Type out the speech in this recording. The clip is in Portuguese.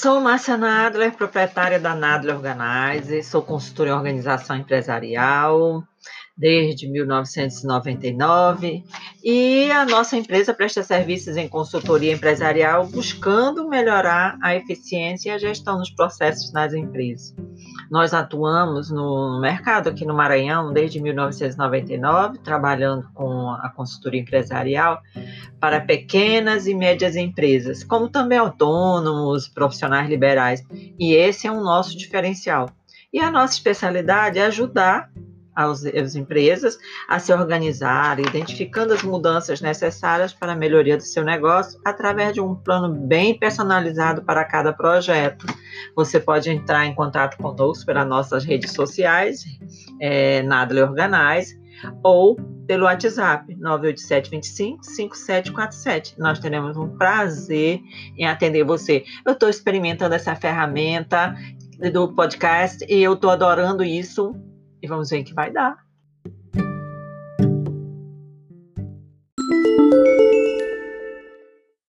Sou Márcia Nadler, proprietária da Nadler Organize, sou consultora em organização empresarial desde 1999 e a nossa empresa presta serviços em consultoria empresarial buscando melhorar a eficiência e a gestão dos processos nas empresas. Nós atuamos no mercado aqui no Maranhão desde 1999, trabalhando com a consultoria empresarial para pequenas e médias empresas, como também autônomos, profissionais liberais. E esse é o nosso diferencial. E a nossa especialidade é ajudar as, as empresas a se organizar, identificando as mudanças necessárias para a melhoria do seu negócio através de um plano bem personalizado para cada projeto. Você pode entrar em contato conosco pelas nossas redes sociais, é, Nadler Organize, ou pelo WhatsApp 98725 5747. Nós teremos um prazer em atender você. Eu estou experimentando essa ferramenta do podcast e eu estou adorando isso e vamos ver que vai dar.